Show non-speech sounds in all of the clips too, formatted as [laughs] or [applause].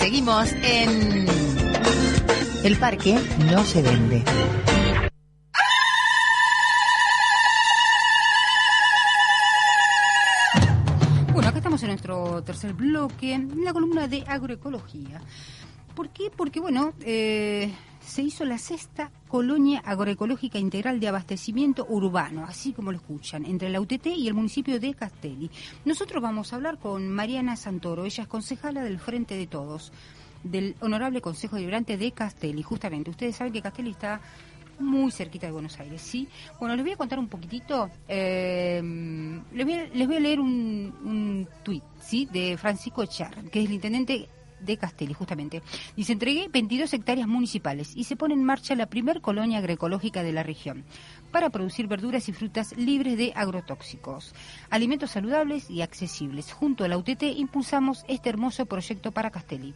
Seguimos en El Parque No se vende. Bueno, acá estamos en nuestro tercer bloque, en la columna de agroecología. ¿Por qué? Porque, bueno, eh, se hizo la sexta colonia agroecológica integral de abastecimiento urbano, así como lo escuchan, entre la UTT y el municipio de Castelli. Nosotros vamos a hablar con Mariana Santoro, ella es concejala del Frente de Todos, del Honorable Consejo Deliberante de Castelli. Justamente, ustedes saben que Castelli está muy cerquita de Buenos Aires, ¿sí? Bueno, les voy a contar un poquitito, eh, les, voy a, leer un, un tuit, ¿sí? De Francisco Echar, que es el intendente de Castelli, justamente. Dice, entregué 22 hectáreas municipales y se pone en marcha la primer colonia agroecológica de la región para producir verduras y frutas libres de agrotóxicos, alimentos saludables y accesibles. Junto a la UTT impulsamos este hermoso proyecto para Castelli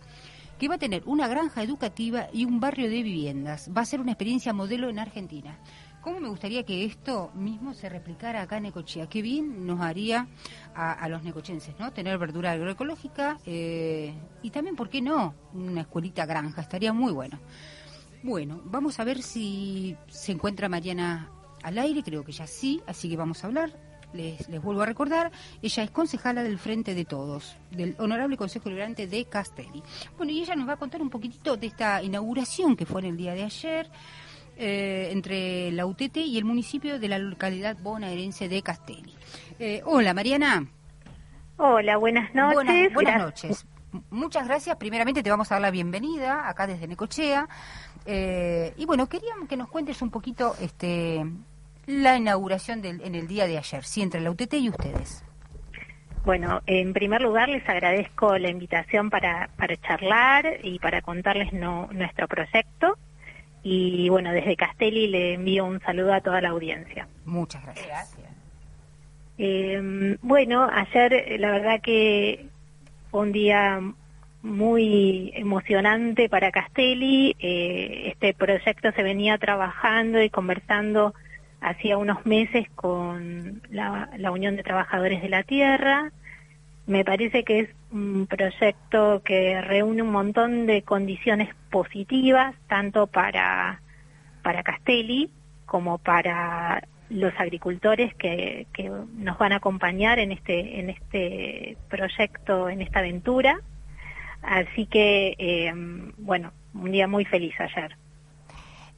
que va a tener una granja educativa y un barrio de viviendas. Va a ser una experiencia modelo en Argentina. ¿Cómo me gustaría que esto mismo se replicara acá en Necochea? Qué bien nos haría a, a los necochenses, ¿no? Tener verdura agroecológica eh, y también, ¿por qué no? Una escuelita granja, estaría muy bueno. Bueno, vamos a ver si se encuentra Mariana al aire, creo que ya sí, así que vamos a hablar. Les, les, vuelvo a recordar, ella es concejala del Frente de Todos, del Honorable Consejo Liberante de Castelli. Bueno, y ella nos va a contar un poquitito de esta inauguración que fue en el día de ayer. Eh, entre la UTT y el municipio de la localidad bonaerense de Castelli. Eh, hola, Mariana. Hola, buenas noches. Buenas, buenas noches. Muchas gracias. Primeramente te vamos a dar la bienvenida acá desde Necochea. Eh, y bueno, queríamos que nos cuentes un poquito este, la inauguración del, en el día de ayer, sí, entre la UTT y ustedes. Bueno, en primer lugar les agradezco la invitación para, para charlar y para contarles no, nuestro proyecto. Y bueno, desde Castelli le envío un saludo a toda la audiencia. Muchas gracias. gracias. Eh, bueno, ayer la verdad que fue un día muy emocionante para Castelli. Eh, este proyecto se venía trabajando y conversando hacía unos meses con la, la Unión de Trabajadores de la Tierra. Me parece que es un proyecto que reúne un montón de condiciones positivas, tanto para, para Castelli como para los agricultores que, que nos van a acompañar en este, en este proyecto, en esta aventura. Así que, eh, bueno, un día muy feliz ayer.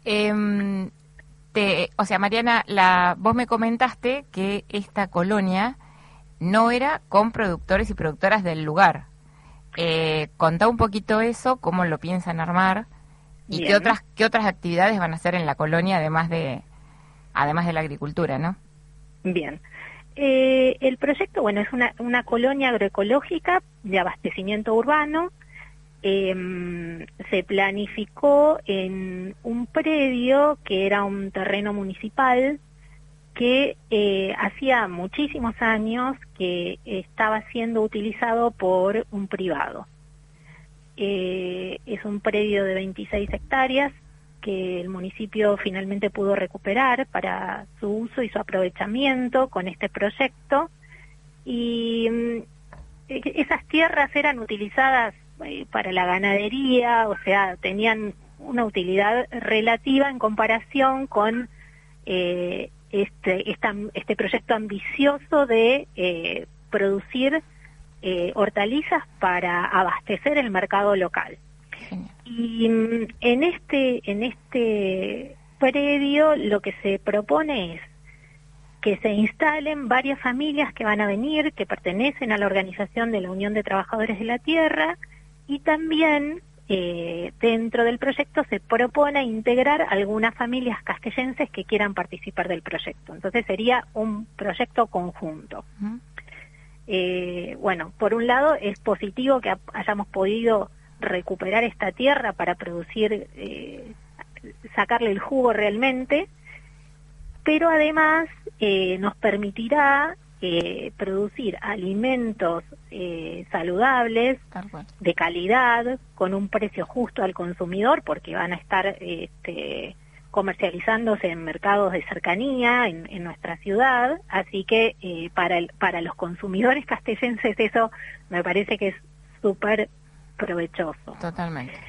Eh, te, o sea, Mariana, la, vos me comentaste que esta colonia no era con productores y productoras del lugar. Eh, contá un poquito eso, cómo lo piensan armar y qué otras qué otras actividades van a hacer en la colonia además de además de la agricultura, ¿no? Bien. Eh, el proyecto, bueno, es una, una colonia agroecológica de abastecimiento urbano. Eh, se planificó en un predio que era un terreno municipal que eh, hacía muchísimos años que estaba siendo utilizado por un privado. Eh, es un predio de 26 hectáreas que el municipio finalmente pudo recuperar para su uso y su aprovechamiento con este proyecto. Y mm, esas tierras eran utilizadas eh, para la ganadería, o sea, tenían una utilidad relativa en comparación con eh, este, esta, este proyecto ambicioso de eh, producir eh, hortalizas para abastecer el mercado local. Y mm, en este, en este predio lo que se propone es que se instalen varias familias que van a venir, que pertenecen a la organización de la Unión de Trabajadores de la Tierra, y también eh, dentro del proyecto se propone integrar algunas familias castellenses que quieran participar del proyecto. Entonces sería un proyecto conjunto. Uh -huh. eh, bueno, por un lado es positivo que hayamos podido recuperar esta tierra para producir, eh, sacarle el jugo realmente, pero además eh, nos permitirá eh, producir alimentos eh, saludables, de calidad, con un precio justo al consumidor, porque van a estar este, comercializándose en mercados de cercanía en, en nuestra ciudad, así que eh, para, el, para los consumidores castellenses eso me parece que es súper provechoso. Totalmente.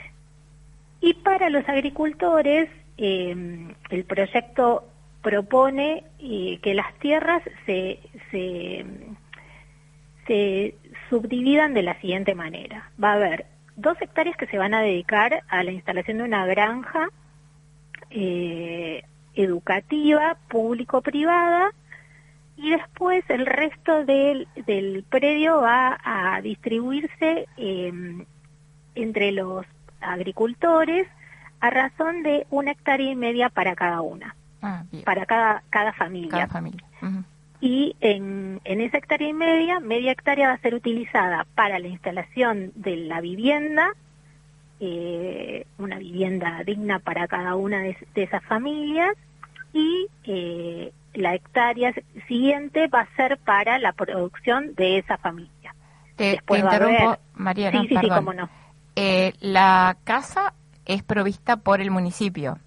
Y para los agricultores, eh, el proyecto propone eh, que las tierras se, se, subdividan de la siguiente manera. Va a haber dos hectáreas que se van a dedicar a la instalación de una granja eh, educativa, público-privada, y después el resto del, del predio va a distribuirse eh, entre los agricultores a razón de una hectárea y media para cada una, Ah, para cada, cada familia. Cada familia. Ujú. Y en, en esa hectárea y media, media hectárea va a ser utilizada para la instalación de la vivienda, eh, una vivienda digna para cada una de, de esas familias, y eh, la hectárea siguiente va a ser para la producción de esa familia. Te, te Después va a interrumpo, haber- Mariana, sí, sí, sí, cómo no. Eh, la casa es provista por el municipio.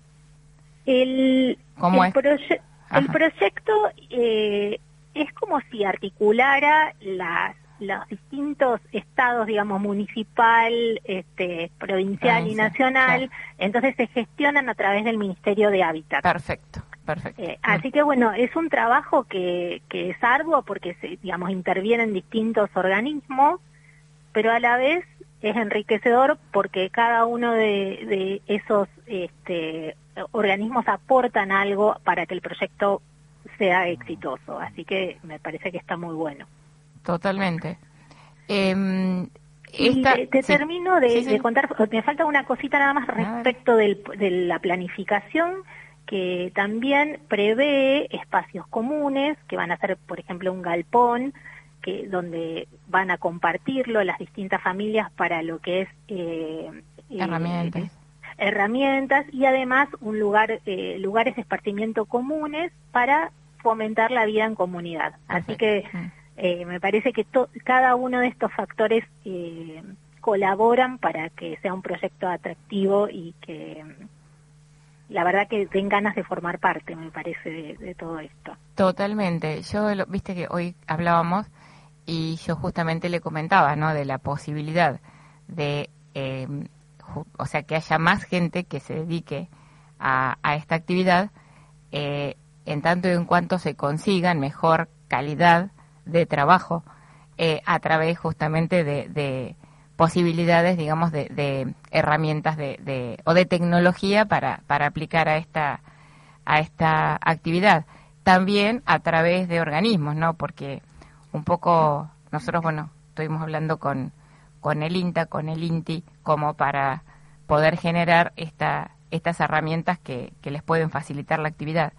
El, ¿Cómo el, es? proye- el Ajá. proyecto eh, es como si articulara las los distintos estados, digamos, municipal, este, provincial y nacional, claro. entonces se gestionan a través del Ministerio de Hábitat. Perfecto, perfecto. Eh, así que bueno, es un trabajo que, que es arduo porque se, digamos, intervienen distintos organismos, pero a la vez es enriquecedor porque cada uno de, de esos este, organismos aportan algo para que el proyecto sea exitoso. Así que me parece que está muy bueno. Totalmente. Em, Y te, te sí. termino de, Sí, sí. de contar, me falta una cosita nada más respecto del- de la planificación, que también prevé espacios comunes, que van a ser, por ejemplo, un galpón, que donde van a compartirlo las distintas familias para lo que es eh, eh, Herramientas. y además un lugar eh, lugares de esparcimiento comunes para fomentar la vida en comunidad. Así que eh, me parece que to- cada uno de estos factores eh, colaboran para que sea un proyecto atractivo y que mm, la verdad que den ganas de formar parte, me parece, de, de todo esto. Totalmente. Yo, lo- viste que hoy hablábamos y yo justamente le comentaba, ¿no? De la posibilidad de, eh, o sea, que haya más gente que se dedique a, esta actividad, eh, en tanto y en cuanto se consigan mejor calidad de trabajo eh, a través justamente de, de posibilidades, digamos, de, de herramientas de, de- o de tecnología para, para aplicar a esta, a esta actividad. También a través de organismos, ¿no? Porque un poco nosotros, bueno, estuvimos hablando con, con el INTA, con el INTI, como para poder generar esta, estas herramientas que, que les pueden facilitar la actividad.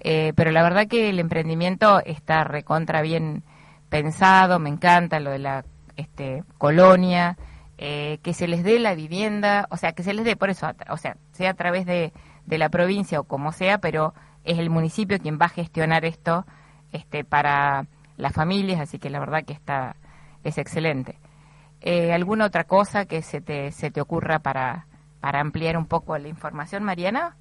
Eh, pero la verdad que el emprendimiento está recontra bien pensado, me encanta lo de la este, colonia, eh, que se les dé la vivienda, o sea, que se les dé por eso, o sea, sea a través de, de la provincia o como sea, pero es el municipio quien va a gestionar esto este, para las familias, así que la verdad que está es excelente. Eh, ¿Alguna otra cosa que se te, se te ocurra para, para ampliar un poco la información, Mariana?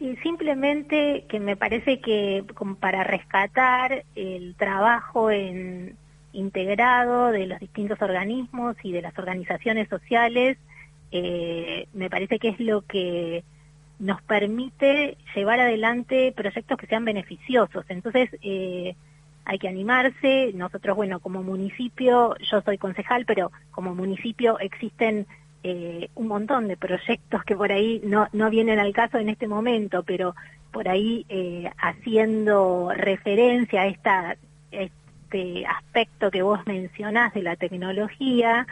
Y simplemente que me parece que como para rescatar el trabajo en integrado de los distintos organismos y de las organizaciones sociales, eh, me parece que es lo que nos permite llevar adelante proyectos que sean beneficiosos. Entonces, eh, hay que animarse. Nosotros, bueno, como municipio, yo soy concejal, pero como municipio existen eh, un montón de proyectos que por ahí no, no vienen al caso en este momento, pero por ahí eh, haciendo referencia a esta, este aspecto que vos mencionás de la tecnología,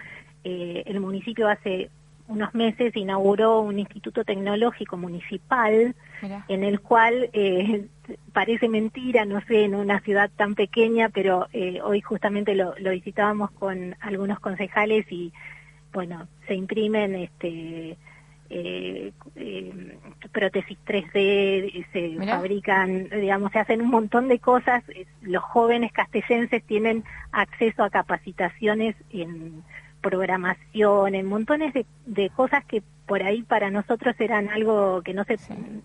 eh, el municipio hace unos meses inauguró un instituto tecnológico municipal en el cual eh, parece mentira, no sé, en una ciudad tan pequeña, pero eh, hoy justamente lo, lo, visitábamos con algunos concejales y, bueno, se imprimen este eh, eh, prótesis 3D, se fabrican, digamos, se hacen un montón de cosas. Los jóvenes castellenses tienen acceso a capacitaciones en programación, en montones de, cosas que por ahí para nosotros eran algo que no se,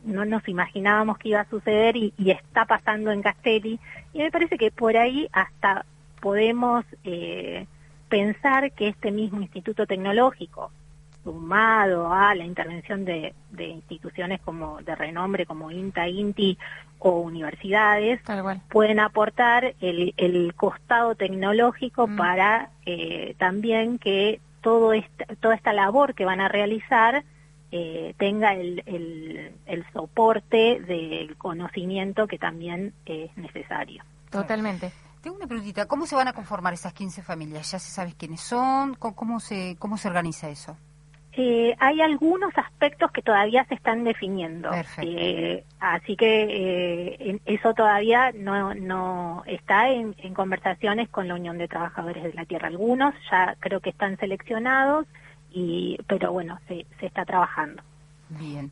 no nos imaginábamos que iba a suceder y, está pasando en Castelli. Y me parece que por ahí hasta podemos eh, pensar que este mismo instituto tecnológico, sumado a la intervención de, instituciones como de renombre como INTA, INTI o universidades, pueden aportar el, el costado tecnológico mm. para eh, también que todo esta, toda esta labor que van a realizar eh, tenga el, el, el, soporte del conocimiento que también es necesario. Totalmente. Tengo una preguntita, ¿cómo se van a conformar esas 15 familias? ¿Ya se sabe quiénes son? ¿Cómo, se, cómo se organiza eso? Eh, hay algunos aspectos que todavía se están definiendo. Eh, así que eh, eso todavía no, no está en, conversaciones con la Unión de Trabajadores de la Tierra. Algunos ya creo que están seleccionados, y pero bueno, se, se está trabajando. Bien.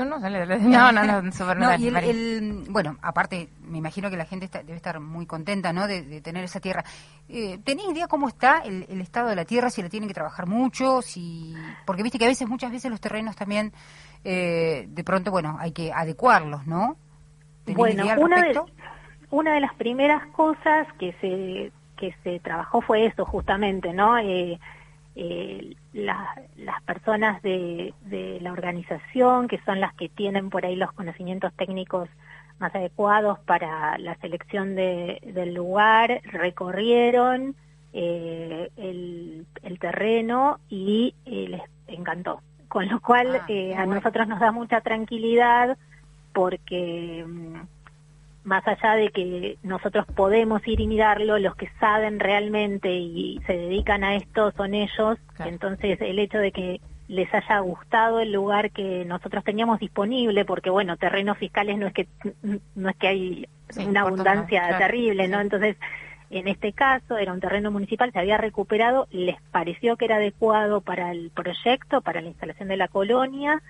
[laughs] No, no, no, no, y el, bueno, aparte, me imagino que la gente debe estar muy contenta, ¿no?, de, tener esa tierra. Eh, ¿Tenés idea cómo está el, estado de la tierra? Si la tienen que trabajar mucho, si... Porque viste que a veces, muchas veces los terrenos también, eh, de pronto, bueno, hay que adecuarlos, ¿no? Bueno, una de, una de las primeras cosas que se, que se trabajó fue eso, justamente, ¿no?, eh, eh, las personas de, la organización, que son las que tienen por ahí los conocimientos técnicos más adecuados para la selección del lugar, recorrieron eh, el, terreno y eh, les encantó. Con lo cual ah, eh, a nosotros nos da mucha tranquilidad porque mm, más allá de que nosotros podemos ir y mirarlo, los que saben realmente y se dedican a esto son ellos. Entonces, el hecho de que les haya gustado el lugar que nosotros teníamos disponible, porque bueno, terrenos fiscales no es que no es que hay una abundancia terrible, ¿no? Entonces, en este caso era un terreno municipal, se había recuperado, les pareció que era adecuado para el proyecto, para la instalación de la colonia,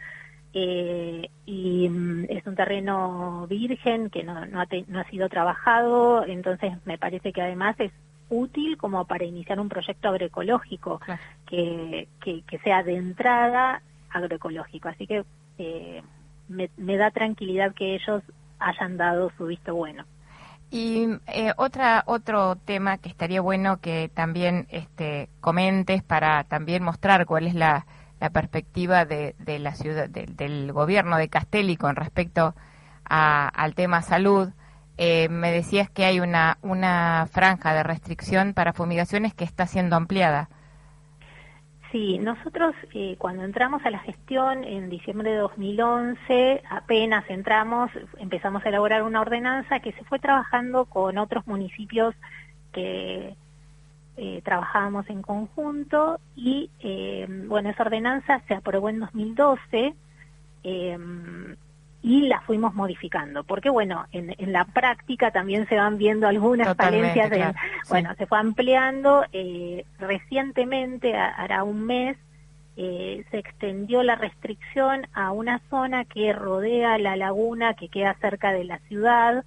eh, y mm, es un terreno virgen que no, no, ha no ha sido trabajado, entonces me parece que además es útil como para iniciar un proyecto agroecológico que, que, sea de entrada agroecológico. Así que eh, me, me, da tranquilidad que ellos hayan dado su visto bueno. Y eh, otra otro tema que estaría bueno que también este, comentes para también mostrar cuál es la la perspectiva de, de la ciudad, del gobierno de Castelli con respecto al tema salud. Eh, me decías que hay una, una franja de restricción para fumigaciones que está siendo ampliada. Sí, nosotros eh, cuando entramos a la gestión en diciembre de 2011, apenas entramos, empezamos a elaborar una ordenanza que se fue trabajando con otros municipios que eh, trabajábamos en conjunto y eh, bueno, esa ordenanza se aprobó en 2012 eh, y la fuimos modificando, porque bueno, en, en, la práctica también se van viendo algunas falencias, de, bueno, se fue ampliando, eh, recientemente, hará un mes, eh, se extendió la restricción a una zona que rodea la laguna que queda cerca de la ciudad,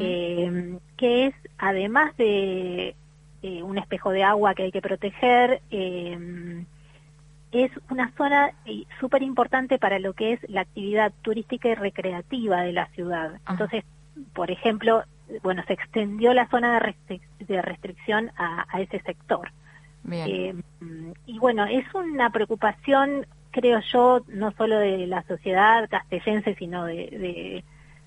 eh, que es, además de eh, un espejo de agua que hay que proteger. Eh, es una zona eh, súper importante para lo que es la actividad turística y recreativa de la ciudad. Entonces, por ejemplo, bueno, se extendió la zona de, restricción a, ese sector. y bueno, es una preocupación, creo yo, no solo de la sociedad castellense, sino de,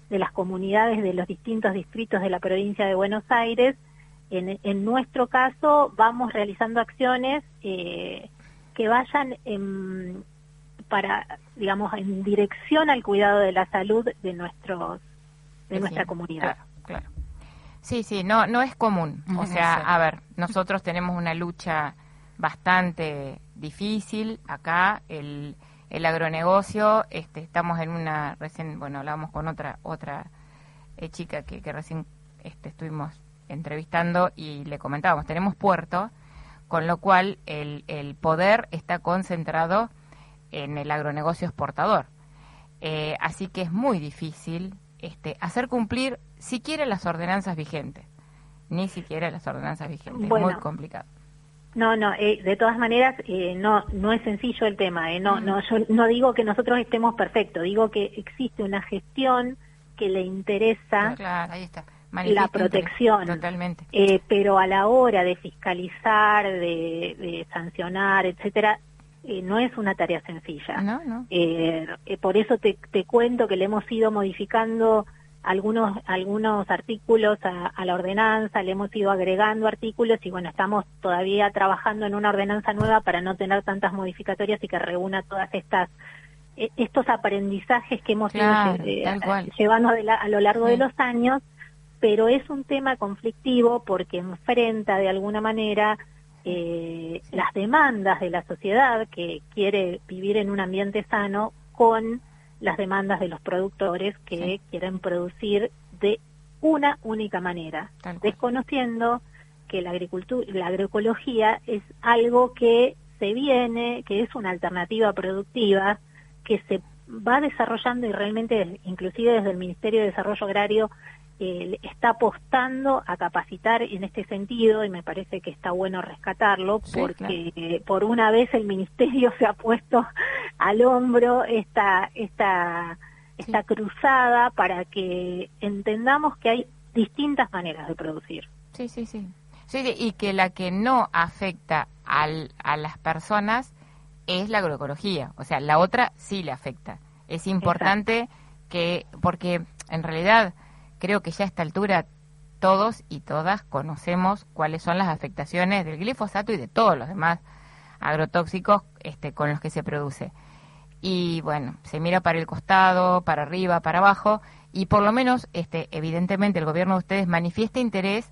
de las comunidades de los distintos distritos de la provincia de Buenos Aires, en, nuestro caso vamos realizando acciones eh, que vayan en, para, digamos, en dirección al cuidado de la salud de nuestros de nuestra comunidad. Claro, Sí, sí, no, no es común. o sea, a ver, nosotros tenemos una lucha bastante difícil acá. El, el agronegocio, este, estamos en una recién, bueno, hablábamos con otra otra eh, chica que, que recién este, estuvimos entrevistando y le comentábamos, tenemos puerto, con lo cual el, el poder está concentrado en el agronegocio exportador. Eh, así que es muy difícil este, hacer cumplir siquiera las ordenanzas vigentes, ni siquiera las ordenanzas vigentes, es muy complicado. No, no, eh, de todas maneras eh, no no es sencillo el tema. no, mm. no, yo no digo que nosotros estemos perfectos, digo que existe una gestión que le interesa la protección. Totalmente. pero a la hora de fiscalizar, de, de sancionar, etcétera, eh, no es una tarea sencilla. No, no. Eh, eh, por eso te, te, cuento que le hemos ido modificando algunos algunos artículos a, la ordenanza, le hemos ido agregando artículos y bueno, estamos todavía trabajando en una ordenanza nueva para no tener tantas modificatorias y que reúna todas estas estos aprendizajes que hemos ido llevando a, lo largo de los años, pero es un tema conflictivo porque enfrenta de alguna manera eh, las demandas de la sociedad que quiere vivir en un ambiente sano con las demandas de los productores que quieren producir de una única manera, desconociendo que la agricultura, la agroecología es algo que se viene, que es una alternativa productiva, que se va desarrollando y realmente, inclusive desde el Ministerio de Desarrollo Agrario, está apostando a capacitar en este sentido y me parece que está bueno rescatarlo porque por una vez el ministerio [laughs] se ha puesto al hombro esta esta esta cruzada para que entendamos que hay distintas maneras de producir. Sí, sí, sí. sí y que la que no afecta al, a las personas es la agroecología, o sea, la otra sí le afecta. Es importante que porque en realidad creo que ya a esta altura todos y todas conocemos cuáles son las afectaciones del glifosato y de todos los demás agrotóxicos este, con los que se produce. Y bueno, se mira para el costado, para arriba, para abajo, y por lo menos, este, evidentemente, el gobierno de ustedes manifiesta interés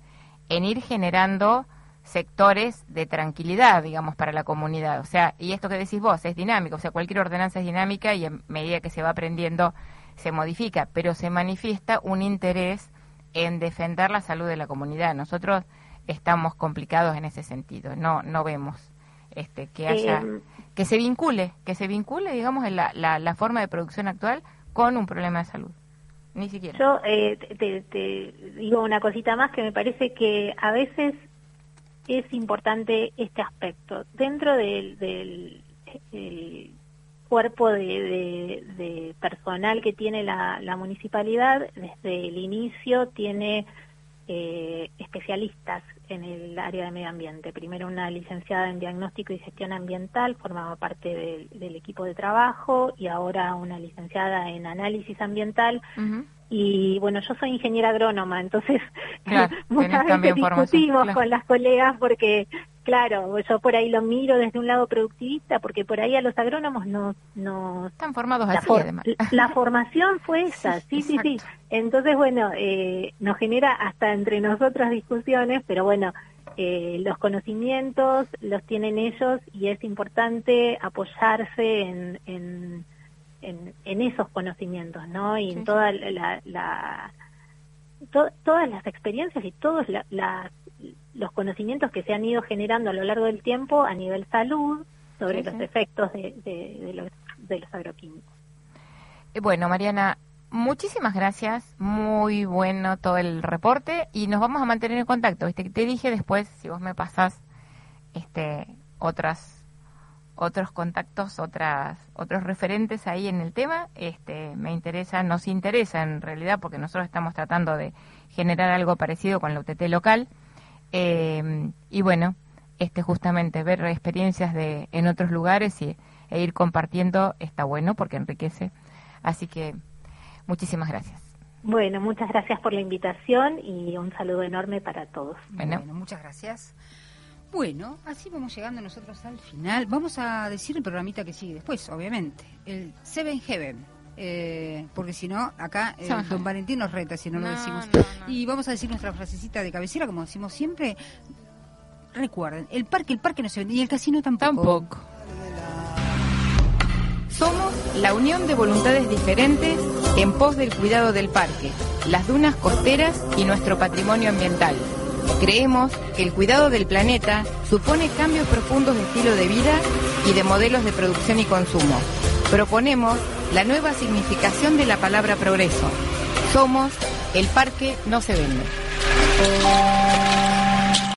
en ir generando sectores de tranquilidad, digamos, para la comunidad. O sea, y esto que decís vos es dinámico, o sea, cualquier ordenanza es dinámica y en medida que se va aprendiendo se modifica, pero se manifiesta un interés en defender la salud de la comunidad. Nosotros estamos complicados en ese sentido. No no vemos este que haya que se vincule, que se vincule, digamos, en la, la, forma de producción actual con un problema de salud. Ni siquiera. Yo eh, te, digo una cosita más que me parece que a veces es importante este aspecto. Dentro del, del cuerpo de, personal que tiene la, municipalidad desde el inicio tiene eh, especialistas en el área de medio ambiente. Primero una licenciada en diagnóstico y gestión ambiental, formaba parte del, equipo de trabajo, y ahora una licenciada en análisis ambiental. Y bueno, yo soy ingeniera agrónoma, entonces [laughs] muchas veces discutimos con las colegas porque Claro, yo por ahí lo miro desde un lado productivista, porque por ahí a los agrónomos no... no Están formados la así, además. La [laughs] formación fue esa, sí, sí, sí. Entonces, bueno, eh, nos genera hasta entre nosotros discusiones, pero bueno, eh, los conocimientos los tienen ellos y es importante apoyarse en, en, en, esos conocimientos, ¿no? Y en toda la... la todas las experiencias y todas las los conocimientos que se han ido generando a lo largo del tiempo a nivel salud sobre los efectos de, de, los, de los agroquímicos. Eh, bueno, Mariana, muchísimas gracias, muy bueno todo el reporte y nos vamos a mantener en contacto. Viste te dije después si vos me pasás este otras otros contactos, otras otros referentes ahí en el tema, este me interesa, nos interesa en realidad porque nosotros estamos tratando de generar algo parecido con la UTT local eh, y bueno, este justamente ver experiencias de en otros lugares y, e ir compartiendo está bueno porque enriquece. Así que muchísimas gracias. Bueno, muchas gracias por la invitación y un saludo enorme para todos. Bueno, muchas gracias. Bueno, así vamos llegando nosotros al final. Vamos a decir el programita que sigue después, obviamente. El Seven Heaven eh, porque si no, acá eh, don Valentín nos reta si no, lo decimos. Y vamos a decir nuestra frasecita de cabecera, como decimos siempre. Recuerden, el parque, el parque no se vende y el casino tampoco. Tampoco. Somos la unión de voluntades diferentes en pos del cuidado del parque, las dunas costeras y nuestro patrimonio ambiental. Creemos que el cuidado del planeta supone cambios profundos de estilo de vida y de modelos de producción y consumo Proponemos la nueva significación de la palabra progreso. Somos el parque no se vende.